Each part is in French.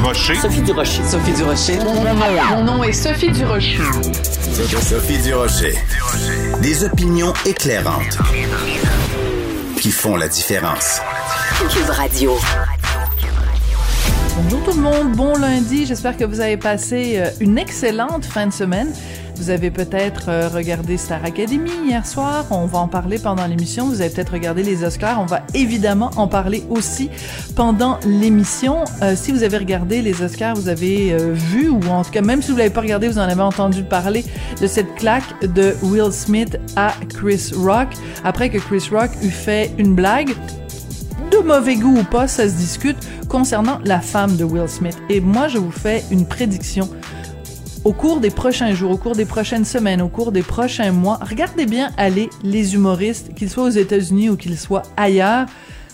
Durocher. Sophie Durocher. Sophie Durocher. Mon nom est Sophie Durocher. Sophie Durocher. Des opinions éclairantes qui font la différence. Cube Radio. Bonjour tout le monde, bon lundi. J'espère que vous avez passé euh, une excellente fin de semaine. Vous avez peut-être euh, regardé Star Academy hier soir. On va en parler pendant l'émission. Vous avez peut-être regardé les Oscars. On va évidemment en parler aussi pendant l'émission. Euh, si vous avez regardé les Oscars, vous avez euh, vu, ou en tout cas, même si vous l'avez pas regardé, vous en avez entendu parler de cette claque de Will Smith à Chris Rock après que Chris Rock eut fait une blague de mauvais goût ou pas, ça se discute, concernant la femme de Will Smith. Et moi, je vous fais une prédiction au cours des prochains jours, au cours des prochaines semaines, au cours des prochains mois, regardez bien aller les humoristes, qu'ils soient aux États-Unis ou qu'ils soient ailleurs.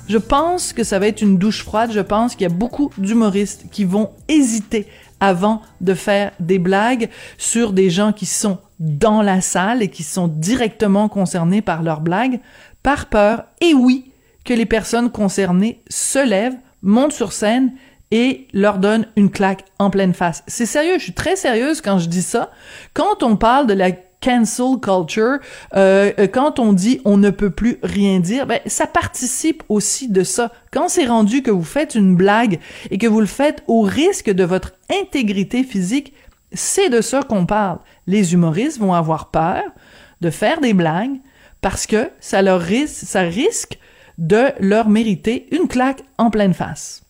Je pense que ça va être une douche froide. Je pense qu'il y a beaucoup d'humoristes qui vont hésiter avant de faire des blagues sur des gens qui sont dans la salle et qui sont directement concernés par leurs blagues, par peur, et oui, que les personnes concernées se lèvent, montent sur scène et leur donne une claque en pleine face. C'est sérieux, je suis très sérieuse quand je dis ça. Quand on parle de la cancel culture, euh, euh, quand on dit on ne peut plus rien dire, ben, ça participe aussi de ça. Quand c'est rendu que vous faites une blague et que vous le faites au risque de votre intégrité physique, c'est de ça qu'on parle. Les humoristes vont avoir peur de faire des blagues parce que ça leur ça risque de leur mériter une claque en pleine face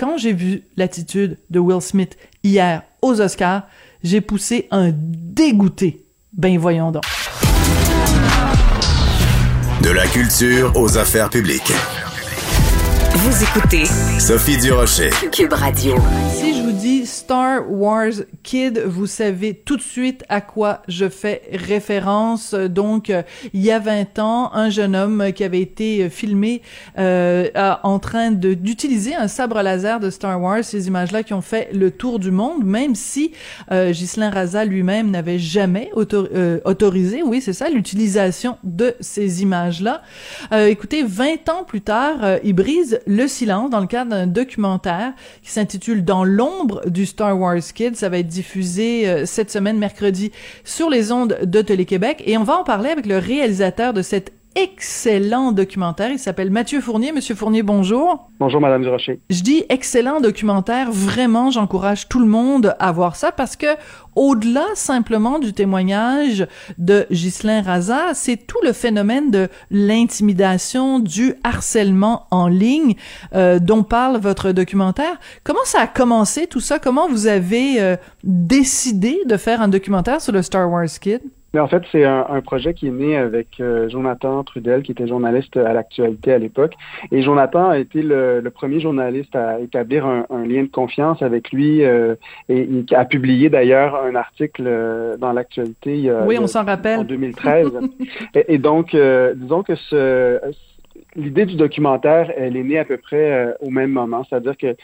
quand j'ai vu l'attitude de Will Smith hier aux Oscars, j'ai poussé un dégoûté. Ben voyons donc. De la culture aux affaires publiques. Vous écoutez Sophie Durocher. Cube Radio. Si Star Wars Kid, vous savez tout de suite à quoi je fais référence. Donc, euh, il y a 20 ans, un jeune homme qui avait été filmé euh, en train d'utiliser un sabre laser de Star Wars, ces images-là qui ont fait le tour du monde, même si euh, Ghislain Raza lui-même n'avait jamais euh, autorisé, oui c'est ça, l'utilisation de ces images-là. écoutez, 20 ans plus tard, il brise le silence dans le cadre d'un documentaire qui s'intitule Dans l'ombre du Star Wars Kid. Ça va être diffusé euh, cette semaine, mercredi, sur les ondes de Télé-Québec. Et on va en parler avec le réalisateur de cet excellent documentaire. Il s'appelle Mathieu Fournier. Monsieur Fournier, bonjour. Bonjour, Madame Durocher. Je dis excellent documentaire. Vraiment, j'encourage tout le monde à voir ça parce que au-delà simplement du témoignage de Ghislain Raza, c'est tout le phénomène de l'intimidation, du harcèlement en ligne euh, dont parle votre documentaire. Comment ça a commencé tout ça? Comment vous avez euh, décidé de faire un documentaire sur le Star Wars Kid? Mais en fait, c'est un, un, projet qui est né avec euh, Jonathan Trudel, qui était journaliste à l'actualité à l'époque. Et Jonathan a été le, le, premier journaliste à établir un, un, lien de confiance avec lui euh, et il a publié d'ailleurs un article euh, dans l'actualité. oui, on s'en rappelle. En 2013. et, et, donc, euh, disons que ce l'idée du documentaire, elle est née à peu près euh, au même moment. C'est-à-dire que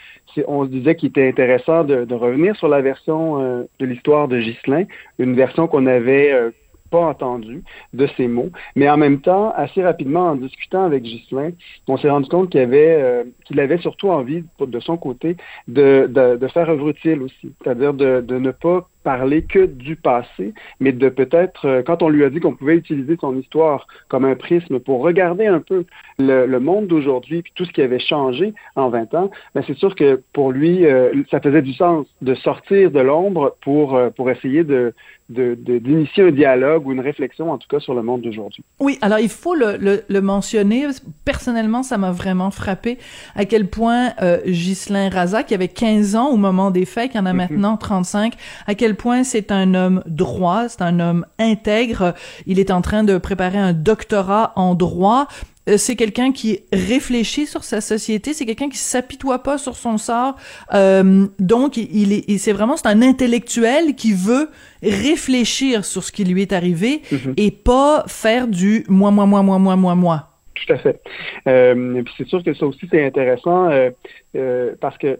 on se disait qu'il était intéressant de, revenir sur la version euh, de l'histoire de Ghislain, une version qu'on avait euh, pas entendu de ces mots. Mais en même temps, assez rapidement, en discutant avec Ghislain, on s'est rendu compte qu'il avait, qu'il avait surtout envie, de son côté, de, de, de faire œuvre utile aussi. C'est-à-dire de, de ne pas parler que du passé, mais de peut-être, euh, quand on lui a dit qu'on pouvait utiliser son histoire comme un prisme pour regarder un peu le, le monde d'aujourd'hui, puis tout ce qui avait changé en 20 ans, ben c'est sûr que pour lui, euh, ça faisait du sens de sortir de l'ombre pour, euh, pour essayer de, d'initier un dialogue ou une réflexion, en tout cas, sur le monde d'aujourd'hui. Oui, alors il faut le, le, le mentionner. Personnellement, ça m'a vraiment frappé à quel point euh, Ghislain Raza, qui avait 15 ans au moment des faits, qui en a mm -hmm. maintenant 35, à quel point c'est un homme droit, c'est un homme intègre. Il est en train de préparer un doctorat en droit c'est quelqu'un qui réfléchit sur sa société, c'est quelqu'un qui s'apitoie pas sur son sort. Euh, donc, il est, c'est vraiment c'est un intellectuel qui veut réfléchir sur ce qui lui est arrivé mm -hmm. et pas faire du moi, moi, moi, moi, moi, moi, moi. Tout à fait. Euh, c'est sûr que ça aussi c'est intéressant euh, euh, parce que euh,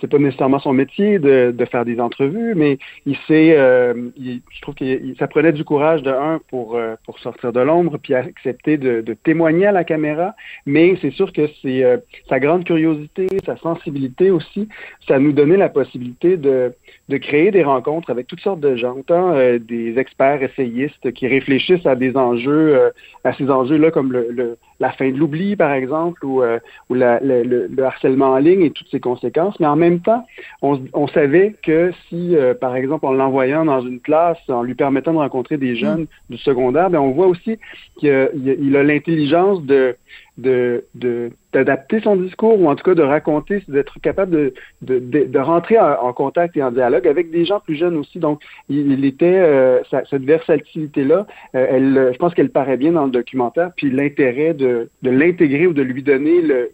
c'est pas nécessairement son métier de, de, faire des entrevues, mais il sait, euh, je trouve que ça prenait du courage de un pour euh, pour sortir de l'ombre puis accepter de, de, témoigner à la caméra. Mais c'est sûr que c'est sa grande curiosité, sa sensibilité aussi, ça nous donnait la possibilité de de créer des rencontres avec toutes sortes de gens, tant des experts essayistes qui réfléchissent à des enjeux, à ces enjeux-là comme le, le, la fin de l'oubli par exemple ou ou la, le, le, harcèlement en ligne et toutes ses conséquences en même temps, on, savait que si, euh, par exemple, en l'envoyant dans une classe, en lui permettant de rencontrer des jeunes mm. du secondaire, bien, on voit aussi qu'il a l'intelligence de d'adapter son discours ou en tout cas de raconter, d'être capable de, de, de, rentrer en, contact et en dialogue avec des gens plus jeunes aussi. Donc, il, était euh, cette versatilité-là, euh, elle, je pense qu'elle paraît bien dans le documentaire, puis l'intérêt de, de l'intégrer ou de lui donner le,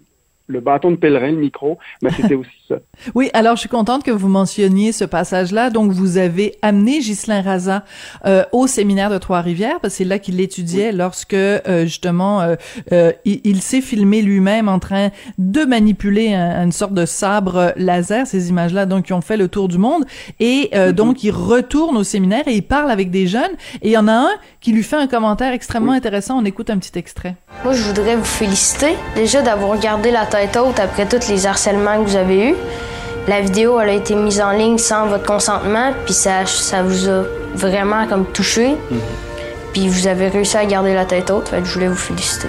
le bâton de pèlerin, le micro, mais c'était aussi ça. oui, alors je suis contente que vous mentionniez ce passage-là. Donc, vous avez amené Ghislain Raza euh, au séminaire de Trois-Rivières, parce que c'est là qu'il l'étudiait lorsque, euh, justement, euh, il, s'est filmé lui-même en train de manipuler une sorte de sabre laser, ces images-là, donc, qui ont fait le tour du monde. Et mm-hmm. donc, il retourne au séminaire et il parle avec des jeunes. Et il y en a un qui lui fait un commentaire extrêmement intéressant. On écoute un petit extrait. Moi, je voudrais vous féliciter déjà d'avoir gardé la tête haute après tous les harcèlements que vous avez eus. La vidéo, elle a été mise en ligne sans votre consentement, puis ça, ça vous a vraiment comme touché. Mhm. Puis vous avez réussi à garder la tête haute, fait je voulais vous féliciter.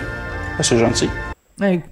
Ah, c'est gentil.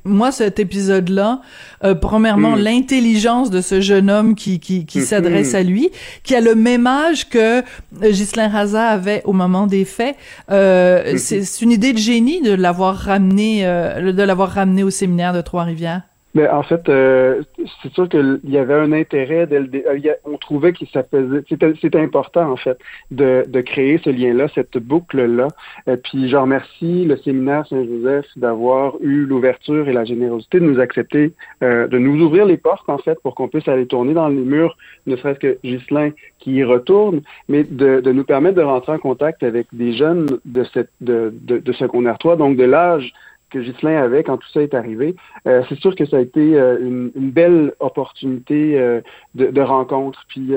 Moi, cet épisode-là, euh, premièrement, mm. l'intelligence de ce jeune homme qui, qui, qui mm-hmm. s'adresse à lui, qui a le même âge que euh, Ghislain Raza avait au moment des faits. Euh, mm-hmm. C'est une idée de génie de l'avoir ramené, euh, de l'avoir ramené au séminaire de Trois-Rivières. Mais en fait, euh, c'est sûr qu'il y avait un intérêt. Euh, on trouvait que ça faisait, c'était important en fait de, de créer ce lien-là, cette boucle-là. Et puis, je remercie le séminaire Saint-Joseph d'avoir eu l'ouverture et la générosité de nous accepter, euh, de nous ouvrir les portes en fait pour qu'on puisse aller tourner dans les murs, ne serait-ce que Ghislain qui y retourne, mais de, de, nous permettre de rentrer en contact avec des jeunes de cette de, de, de secondaire 3, donc de l'âge que Ghislain avait quand tout ça est arrivé. Euh, c'est sûr que ça a été euh, une, une, belle opportunité euh, de, de, rencontre. Puis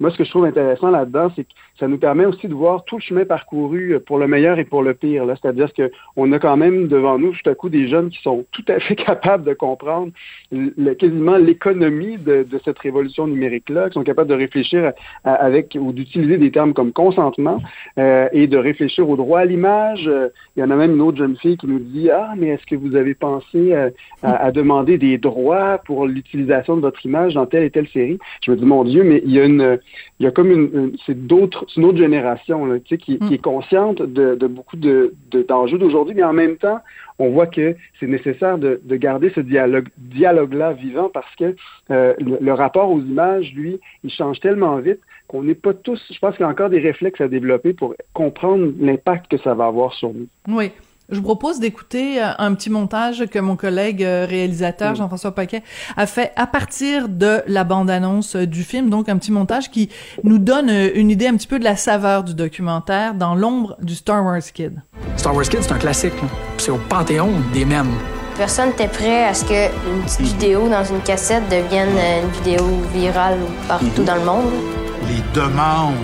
moi, ce que je trouve intéressant là-dedans, c'est que ça nous permet aussi de voir tout le chemin parcouru pour le meilleur et pour le pire. Là. C'est-à-dire qu'on a quand même devant nous tout à coup des jeunes qui sont tout à fait capables de comprendre le, quasiment l'économie de, de, cette révolution numérique-là, qui sont capables de réfléchir avec ou d'utiliser des termes comme consentement et de réfléchir au droit à l'image. Il y en a même une autre jeune fille qui nous dit ah, mais est-ce que vous avez pensé euh, à, demander des droits pour l'utilisation de votre image dans telle et telle série? Je me dis, mon Dieu, mais il y a une, il y a comme une, c'est d'autres, une autre génération, tu sais, qui, qui, est consciente de, de beaucoup de, d'enjeux d'aujourd'hui, mais en même temps, on voit que c'est nécessaire de, de, garder ce dialogue, dialogue-là vivant parce que euh, le, rapport aux images, lui, il change tellement vite qu'on n'est pas tous, je pense qu'il y a encore des réflexes à développer pour comprendre l'impact que ça va avoir sur nous. Oui. Je vous propose d'écouter euh, un petit montage que mon collègue euh, réalisateur. Jean-François Paquet a fait à partir de la bande-annonce euh, du film, donc un petit montage qui nous donne une idée un petit peu de la saveur du documentaire dans l'ombre du Star Wars Kid. Star Wars Kid, c'est un classique. C'est au panthéon des mêmes. Personne n'était prêt à ce qu'une petite vidéo dans une cassette devienne une vidéo virale partout mm-hmm. dans le monde les demandes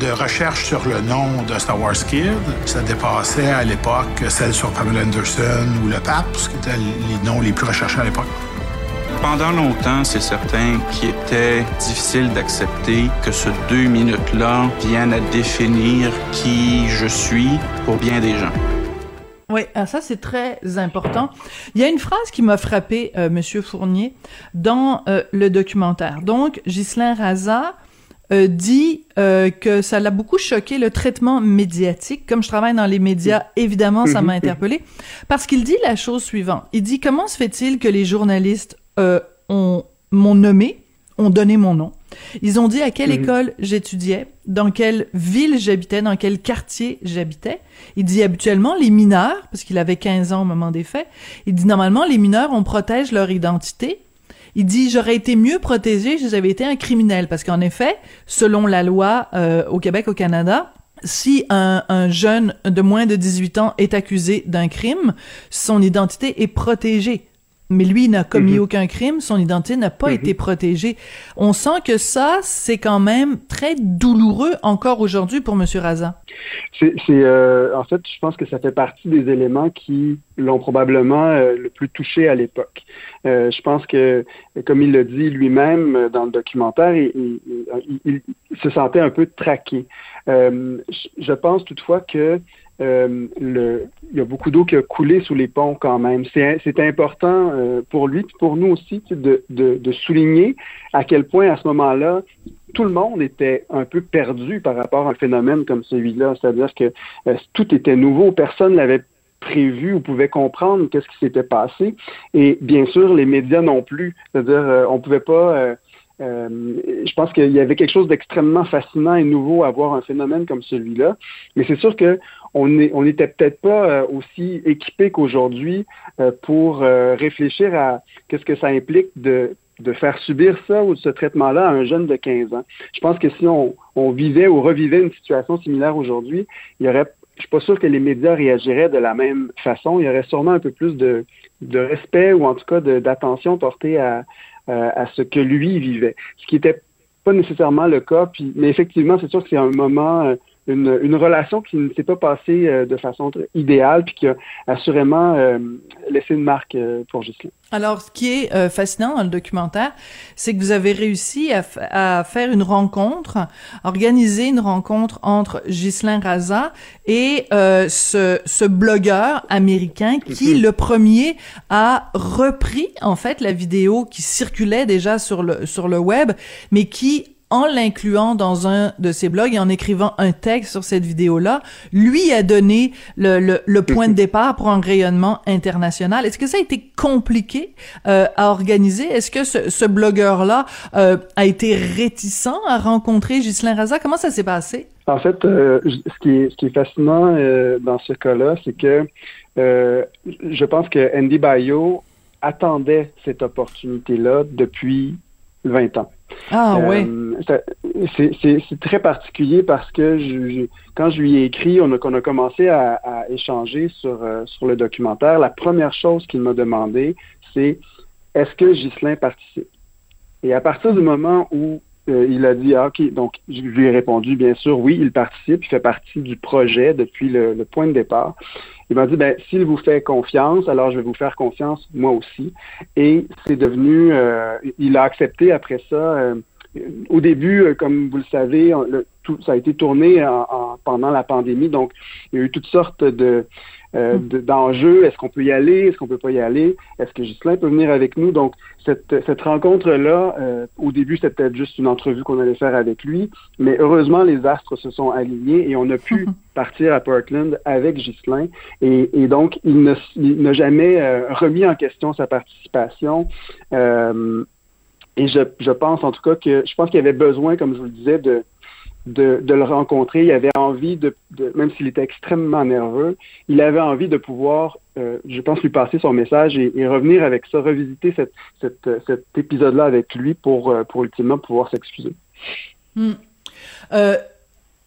de recherche sur le nom de Star Wars Kid, ça dépassait à l'époque celle sur Pamela Anderson ou le pape, ce qui étaient les noms les plus recherchés à l'époque. Pendant longtemps, c'est certain qu'il était difficile d'accepter que ce deux minutes-là vienne à définir qui je suis pour bien des gens. Oui, ah, ça c'est très important. Il y a une phrase qui m'a frappé, euh, Monsieur Fournier, dans euh, le documentaire. Donc, Ghislain Raza euh, dit euh, que ça l'a beaucoup choqué le traitement médiatique. Comme je travaille dans les médias, évidemment, ça m'a interpellé parce qu'il dit la chose suivante. Il dit comment se fait-il que les journalistes euh, ont m'ont nommé, ont donné mon nom? Ils ont dit à quelle mhm. école j'étudiais, dans quelle ville j'habitais, dans quel quartier j'habitais? Il dit habituellement les mineurs, parce qu'il avait 15 ans au moment des faits, il dit normalement les mineurs, on protège leur identité, il dit j'aurais été mieux protégé si j'avais été un criminel parce qu'en effet, selon la loi euh, au Québec, au Canada, si un, un, jeune de moins de 18 ans est accusé d'un crime, son identité est protégée. Mais lui n'a commis Mhm. aucun crime, son identité n'a pas été protégée. On sent que ça, c'est quand même très douloureux encore aujourd'hui pour Monsieur Raza. C'est, euh, en fait, je pense que ça fait partie des éléments qui l'ont probablement euh, le plus touché à l'époque. Euh, je pense que, comme il le dit lui-même dans le documentaire, il, il- il- il- il se sentait un peu traqué. Je- je pense toutefois que euh, le, il y a beaucoup d'eau qui a coulé sous les ponts quand même. C'est, important euh, pour lui, pour nous aussi, de, de, de souligner à quel point à ce moment-là, tout le monde était un peu perdu par rapport à un phénomène comme celui-là. C'est-à-dire que euh, tout était nouveau, personne l'avait prévu ou pouvait comprendre qu'est-ce qui s'était passé. Et bien sûr, les médias non plus. C'est-à-dire, euh, on pouvait pas. euh, euh, je pense qu'il y avait quelque chose d'extrêmement fascinant et nouveau à voir un phénomène comme celui-là. Mais c'est sûr que on n'était peut-être pas euh, aussi équipé qu'aujourd'hui euh, pour euh, réfléchir à qu'est-ce que ça implique de faire subir ça ou ce traitement-là à un jeune de 15 ans. Je pense que si on, vivait ou revivait une situation similaire aujourd'hui, il y aurait, je suis pas sûr que les médias réagiraient de la même façon. Il y aurait sûrement un peu plus de, respect ou en tout cas d'attention portée à, ce que lui vivait. Ce qui était pas nécessairement le cas. Mais effectivement, c'est sûr que c'est un moment, une, une relation qui ne s'est pas passée euh, de façon idéale, puis qui a assurément euh, laissé une marque euh, pour Ghislain. Alors, ce qui est fascinant dans le documentaire, c'est que vous avez réussi à, faire une rencontre, organiser une rencontre entre Ghislain Raza et ce, ce blogueur américain qui, Mhm. le premier, a repris en fait la vidéo qui circulait déjà sur le sur le web, mais qui en l'incluant dans un de ses blogs et en écrivant un texte sur cette vidéo-là, lui a donné le, le, le point de départ pour un rayonnement international. Est-ce que ça a été compliqué euh, à organiser? Est-ce que ce, ce blogueur-là euh, a été réticent à rencontrer Ghislain Raza? Comment ça s'est passé? En fait, euh, ce, qui est, ce qui est fascinant euh, dans ce cas-là, c'est que euh, je pense que Andy Bayo attendait cette opportunité-là depuis 20 ans. Ah Euh, ça- c'est- très particulier parce que je, je- quand je lui ai écrit, on a, qu'on a commencé à, à échanger sur, euh, sur le documentaire, la première chose qu'il m'a demandé, c'est est-ce que Ghislain participe? Et à partir du moment où euh, il a dit, ah, OK, donc je lui ai répondu, bien sûr, oui, il participe, il fait partie du projet depuis le, le point de départ. Il m'a dit, ben, s'il vous fait confiance, alors je vais vous faire confiance moi aussi. Et c'est devenu, euh, il a accepté après ça. euh, au début, euh, comme vous le savez, tout, ça a été tourné en- en- pendant la pandémie, donc il y a eu toutes sortes de euh, de- d'enjeux. Est-ce qu'on peut y aller? Est-ce qu'on peut pas y aller? Est-ce que Ghislain peut venir avec nous? Donc, cette, cette rencontre-là, euh, au début, c'était juste une entrevue qu'on allait faire avec lui, mais heureusement, les astres se sont alignés et on a pu partir à Portland avec Ghislain. Et, et donc, il n'a jamais euh, remis en question sa participation. Euh, et je, je pense en tout cas que je pense qu'il avait besoin, comme je vous le disais, de, de, de le rencontrer. Il avait envie de, de même s'il était extrêmement nerveux, il avait envie de pouvoir, euh, je pense, lui passer son message et, et revenir avec ça, revisiter cette, cette, euh, cet épisode-là avec lui pour, euh, pour ultimement pouvoir s'excuser. Hmm. Euh,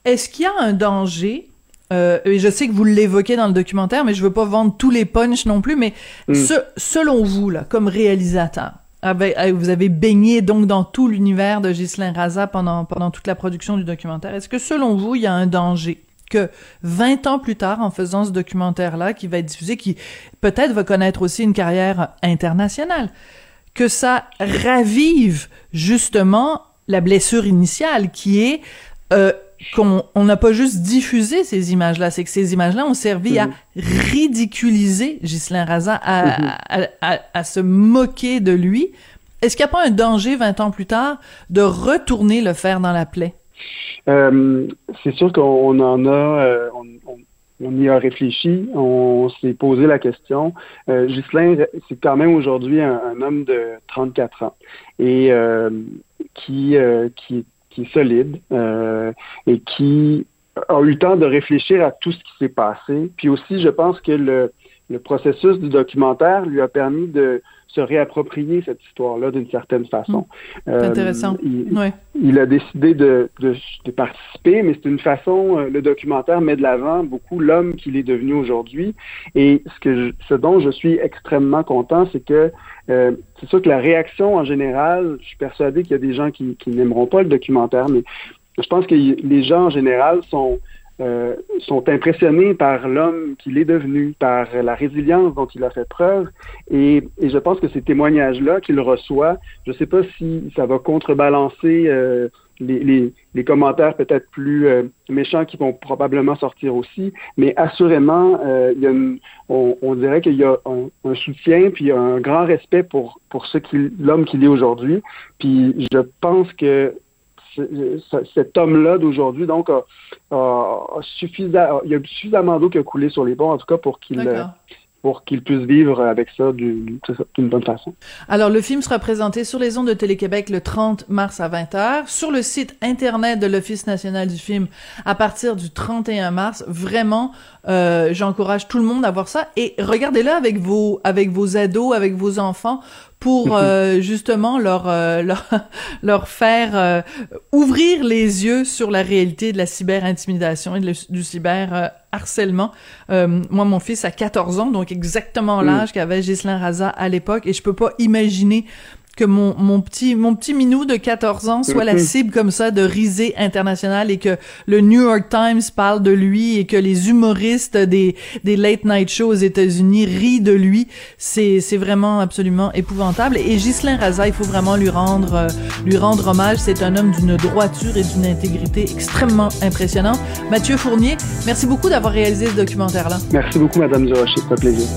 Est-ce qu'il y a un danger euh, et je sais que vous l'évoquez dans le documentaire, mais je veux pas vendre tous les punchs non plus. Mais Mm. ce- selon vous, là, comme réalisateur, avec- avec- vous avez baigné donc dans tout l'univers de Ghislain Raza pendant pendant toute la production du documentaire. Est-ce que selon vous, il y a un danger que 20 ans plus tard, en faisant ce documentaire-là, qui va être diffusé, qui peut-être va connaître aussi une carrière internationale, que ça ravive justement la blessure initiale qui est euh, qu'on on n'a pas juste diffusé ces images-là, c'est que ces images-là ont servi à ridiculiser Ghislain Raza, à, à, à, à se moquer de lui. Est-ce qu'il n'y a pas un danger 20 ans plus tard de retourner le fer dans la plaie? Euh, c'est sûr qu'on en a, euh, on, on, on y a réfléchi, on s'est posé la question. Euh, Ghislain, c'est quand même aujourd'hui un, un, homme de 34 ans et euh, qui, euh, qui, qui est solide euh, et qui a eu le temps de réfléchir à tout ce qui s'est passé. Puis aussi, je pense que le, le processus du documentaire lui a permis de se réapproprier cette histoire-là d'une certaine façon. Mmh. intéressant. Il, ouais. il, a décidé de, de, de participer, mais c'est une façon, le documentaire met de l'avant beaucoup l'homme qu'il est devenu aujourd'hui. Et ce, que je, ce dont je suis extrêmement content, c'est que euh, c'est sûr que la réaction en général, je suis persuadé qu'il y a des gens qui, qui n'aimeront pas le documentaire, mais je pense que les gens en général sont euh, sont impressionnés par l'homme qu'il est devenu, par la résilience dont il a fait preuve. Et, je pense que ces témoignages-là qu'il reçoit, je ne sais pas si ça va contrebalancer euh, les, commentaires peut-être plus euh, méchants qui vont probablement sortir aussi, mais assurément, on, dirait qu'il y a un, soutien puis un grand respect pour, ce l'homme qu'il est aujourd'hui. Puis je pense que cet homme-là d'aujourd'hui, donc, a, a, a suffisa, il y a suffisamment d'eau qui a coulé sur les ponts, en tout cas, pour qu'il pour qu'il puisse vivre avec ça d'une bonne façon. Alors, le film sera présenté sur les ondes de Télé-Québec le 30 mars à 20h, sur le site Internet de l'Office national du film à partir du 31 mars. Vraiment, euh, j'encourage tout le monde à voir ça. Et regardez-le avec vos, avec vos ados, avec vos enfants, pour euh, justement leur, euh, leur, leur faire euh, ouvrir les yeux sur la réalité de la cyber-intimidation et de, du cyber-harcèlement. moi, mon fils a 14 ans, donc exactement l'âge qu'avait Ghislain Raza à l'époque, et je peux pas imaginer que mon, mon petit mon petit minou de 14 ans soit la cible comme ça de risée internationale et que le New York Times parle de lui et que les humoristes des des late night shows aux États-Unis rient de lui, c'est c'est vraiment absolument épouvantable et Ghislain Raza, il faut vraiment lui rendre euh, lui rendre hommage, c'est un homme d'une droiture et d'une intégrité extrêmement impressionnante. Mathieu Fournier, merci beaucoup d'avoir réalisé ce documentaire là. Merci beaucoup madame Durocher, c'est un plaisir.